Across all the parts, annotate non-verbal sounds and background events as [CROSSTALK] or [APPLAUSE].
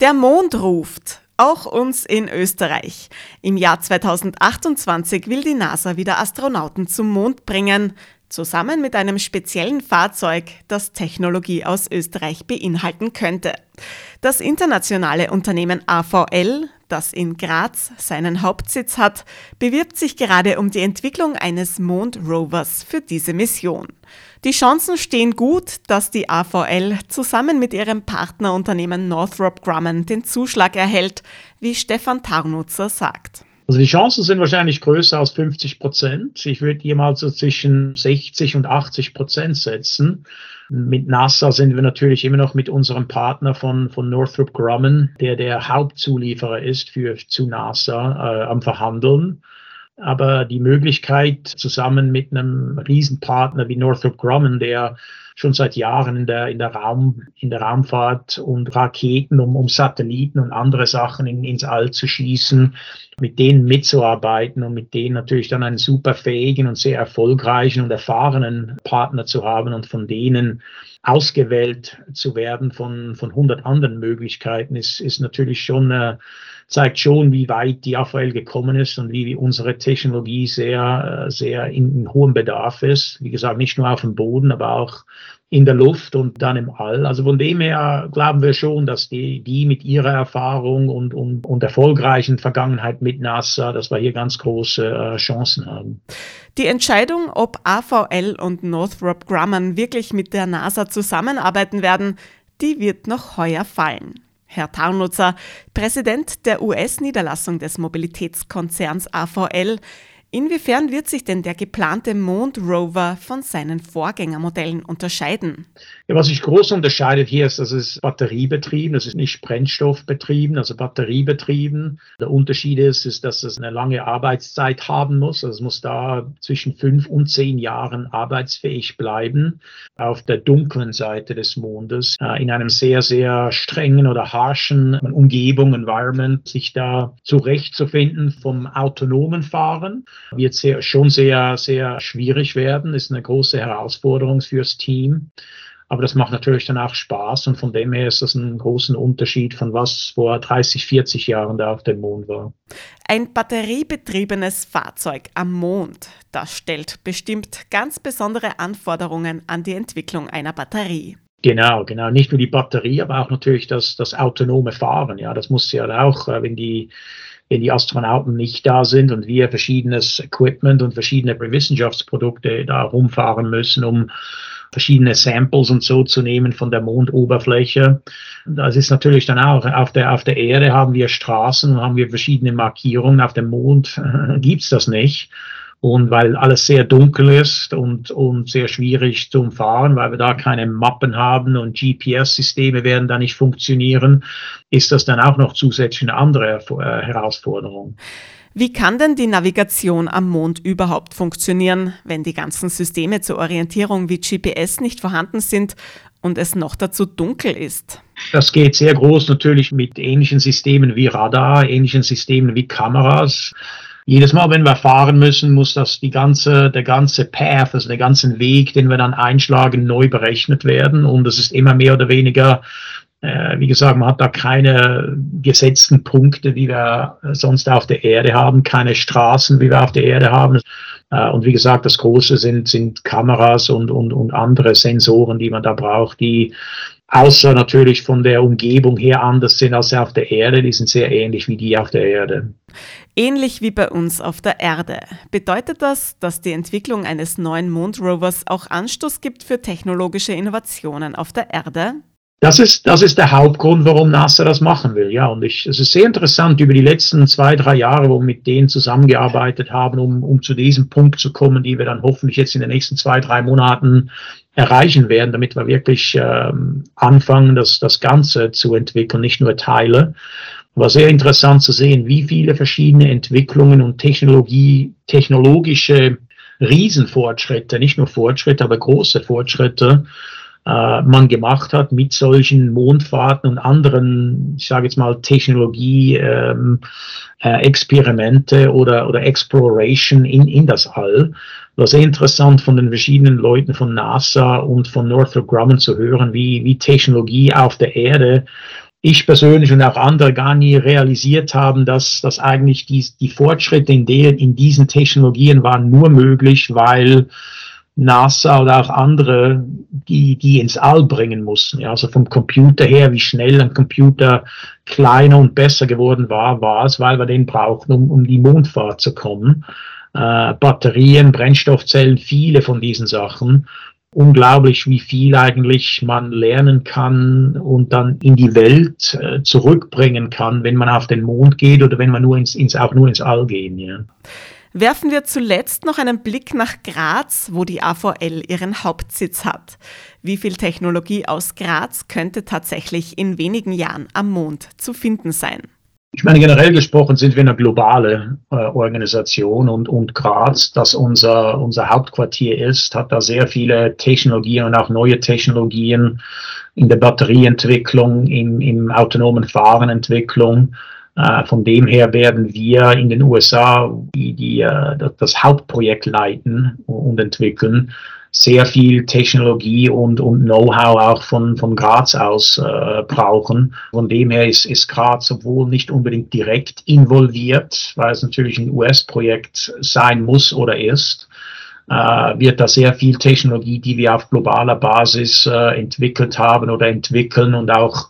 Der Mond ruft. Auch uns in Österreich. Im Jahr 2028 will die NASA wieder Astronauten zum Mond bringen, zusammen mit einem speziellen Fahrzeug, das Technologie aus Österreich beinhalten könnte. Das internationale Unternehmen AVL, das in Graz seinen Hauptsitz hat, bewirbt sich gerade um die Entwicklung eines Mondrovers für diese Mission. Die Chancen stehen gut, dass die AVL zusammen mit ihrem Partnerunternehmen Northrop Grumman den Zuschlag erhält, wie Stefan Tarnutzer sagt. Also die Chancen sind wahrscheinlich größer als 50 Prozent. Ich würde jemals so zwischen 60 und 80 Prozent setzen. Mit NASA sind wir natürlich immer noch mit unserem Partner von, von Northrop Grumman, der der Hauptzulieferer ist für, zu NASA, äh, am Verhandeln. Aber die Möglichkeit, zusammen mit einem Riesenpartner wie Northrop Grumman, der schon seit Jahren in der, in der, Raum, in der Raumfahrt und Raketen, um, um Satelliten und andere Sachen in, ins All zu schießen, mit denen mitzuarbeiten und mit denen natürlich dann einen super fähigen und sehr erfolgreichen und erfahrenen Partner zu haben und von denen ausgewählt zu werden von, von 100 anderen Möglichkeiten, ist, ist natürlich schon, äh, zeigt schon, wie weit die AVL gekommen ist und wie unsere Technologie sehr, äh, sehr in, in hohem Bedarf ist. Wie gesagt, nicht nur auf dem Boden, aber auch in der Luft und dann im All. Also von dem her glauben wir schon, dass die, die mit ihrer Erfahrung und, und, und erfolgreichen Vergangenheit mit NASA, dass wir hier ganz große äh, Chancen haben. Die Entscheidung, ob AVL und Northrop Grumman wirklich mit der NASA zusammenarbeiten werden, die wird noch heuer fallen. Herr Tarnutzer, Präsident der US-Niederlassung des Mobilitätskonzerns AVL, Inwiefern wird sich denn der geplante Mondrover von seinen Vorgängermodellen unterscheiden? Ja, was sich groß unterscheidet hier ist, dass es batteriebetrieben, das ist nicht brennstoffbetrieben, also batteriebetrieben. Der Unterschied ist, ist, dass es eine lange Arbeitszeit haben muss. Also es muss da zwischen fünf und zehn Jahren arbeitsfähig bleiben auf der dunklen Seite des Mondes, äh, in einem sehr, sehr strengen oder harschen Umgebung, Environment, sich da zurechtzufinden vom autonomen Fahren wird sehr, schon sehr, sehr schwierig werden, ist eine große Herausforderung fürs Team. Aber das macht natürlich dann auch Spaß und von dem her ist das ein großer Unterschied von was vor 30, 40 Jahren da auf dem Mond war. Ein batteriebetriebenes Fahrzeug am Mond, das stellt bestimmt ganz besondere Anforderungen an die Entwicklung einer Batterie. Genau, genau. Nicht nur die Batterie, aber auch natürlich das, das autonome Fahren. Ja, das muss ja auch, äh, wenn die wenn die Astronauten nicht da sind und wir verschiedenes Equipment und verschiedene Wissenschaftsprodukte da rumfahren müssen, um verschiedene Samples und so zu nehmen von der Mondoberfläche. Das ist natürlich dann auch auf der, auf der Erde haben wir Straßen haben wir verschiedene Markierungen. Auf dem Mond [LAUGHS] gibt's das nicht. Und weil alles sehr dunkel ist und, und sehr schwierig zu umfahren, weil wir da keine Mappen haben und GPS-Systeme werden da nicht funktionieren, ist das dann auch noch zusätzlich eine andere äh, Herausforderung. Wie kann denn die Navigation am Mond überhaupt funktionieren, wenn die ganzen Systeme zur Orientierung wie GPS nicht vorhanden sind und es noch dazu dunkel ist? Das geht sehr groß natürlich mit ähnlichen Systemen wie Radar, ähnlichen Systemen wie Kameras jedes Mal, wenn wir fahren müssen, muss das die ganze, der ganze Path, also der ganze Weg, den wir dann einschlagen, neu berechnet werden. Und es ist immer mehr oder weniger, äh, wie gesagt, man hat da keine gesetzten Punkte, wie wir sonst auf der Erde haben, keine Straßen, wie wir auf der Erde haben. Äh, und wie gesagt, das Große sind, sind Kameras und, und, und andere Sensoren, die man da braucht, die außer natürlich von der Umgebung her anders sind als auf der Erde. Die sind sehr ähnlich wie die auf der Erde. Ähnlich wie bei uns auf der Erde. Bedeutet das, dass die Entwicklung eines neuen Mondrovers auch Anstoß gibt für technologische Innovationen auf der Erde? Das ist, das ist der Hauptgrund, warum NASA das machen will. Ja, und ich, es ist sehr interessant über die letzten zwei, drei Jahre, wo wir mit denen zusammengearbeitet haben, um, um zu diesem Punkt zu kommen, die wir dann hoffentlich jetzt in den nächsten zwei, drei Monaten erreichen werden, damit wir wirklich ähm, anfangen, das, das Ganze zu entwickeln, nicht nur Teile. War sehr interessant zu sehen, wie viele verschiedene Entwicklungen und Technologie, technologische Riesenfortschritte, nicht nur Fortschritte, aber große Fortschritte äh, man gemacht hat mit solchen Mondfahrten und anderen, ich sage jetzt mal, Technologie, ähm, äh, oder, oder Exploration in, in das All. War sehr interessant von den verschiedenen Leuten von NASA und von Northrop Grumman zu hören, wie, wie Technologie auf der Erde ich persönlich und auch andere gar nie realisiert haben, dass, dass eigentlich die, die Fortschritte in, der, in diesen Technologien waren nur möglich, weil NASA oder auch andere, die, die ins All bringen mussten. Ja, also vom Computer her, wie schnell ein Computer kleiner und besser geworden war, war es, weil wir den brauchten, um, um die Mondfahrt zu kommen. Äh, Batterien, Brennstoffzellen, viele von diesen Sachen. Unglaublich, wie viel eigentlich man lernen kann und dann in die Welt äh, zurückbringen kann, wenn man auf den Mond geht oder wenn man nur ins, ins auch nur ins All gehen. Ja. Werfen wir zuletzt noch einen Blick nach Graz, wo die AVL ihren Hauptsitz hat. Wie viel Technologie aus Graz könnte tatsächlich in wenigen Jahren am Mond zu finden sein? Ich meine, generell gesprochen sind wir eine globale äh, Organisation und, und Graz, das unser, unser Hauptquartier ist, hat da sehr viele Technologien und auch neue Technologien in der Batterieentwicklung, im, im autonomen Fahrenentwicklung. Äh, von dem her werden wir in den USA die, die, äh, das Hauptprojekt leiten und entwickeln. Sehr viel Technologie und, und Know-how auch von, von Graz aus äh, brauchen. Von dem her ist, ist Graz obwohl nicht unbedingt direkt involviert, weil es natürlich ein US-Projekt sein muss oder ist, äh, wird da sehr viel Technologie, die wir auf globaler Basis äh, entwickelt haben oder entwickeln und auch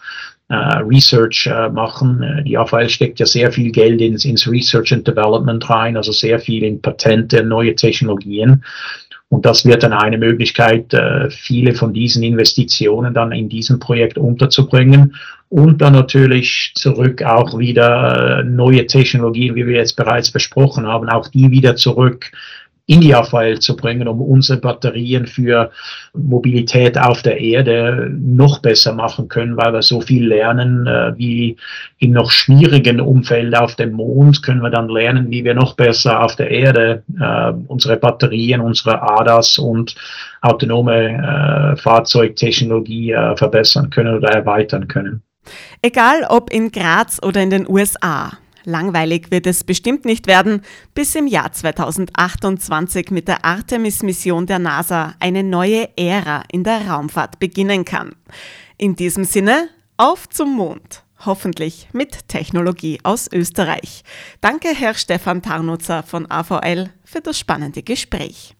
Research äh, machen. Äh, die AVL steckt ja sehr viel Geld ins, ins Research and Development rein, also sehr viel in Patente, neue Technologien. Und das wird dann eine Möglichkeit, äh, viele von diesen Investitionen dann in diesem Projekt unterzubringen und dann natürlich zurück auch wieder äh, neue Technologien, wie wir jetzt bereits besprochen haben, auch die wieder zurück in die AVL zu bringen, um unsere Batterien für Mobilität auf der Erde noch besser machen können, weil wir so viel lernen, äh, wie in noch schwierigen Umfeld auf dem Mond können wir dann lernen, wie wir noch besser auf der Erde äh, unsere Batterien, unsere ADAS und autonome äh, Fahrzeugtechnologie verbessern können oder erweitern können. Egal ob in Graz oder in den USA. Langweilig wird es bestimmt nicht werden, bis im Jahr 2028 mit der Artemis-Mission der NASA eine neue Ära in der Raumfahrt beginnen kann. In diesem Sinne, auf zum Mond! Hoffentlich mit Technologie aus Österreich. Danke, Herr Stefan Tarnutzer von AVL, für das spannende Gespräch.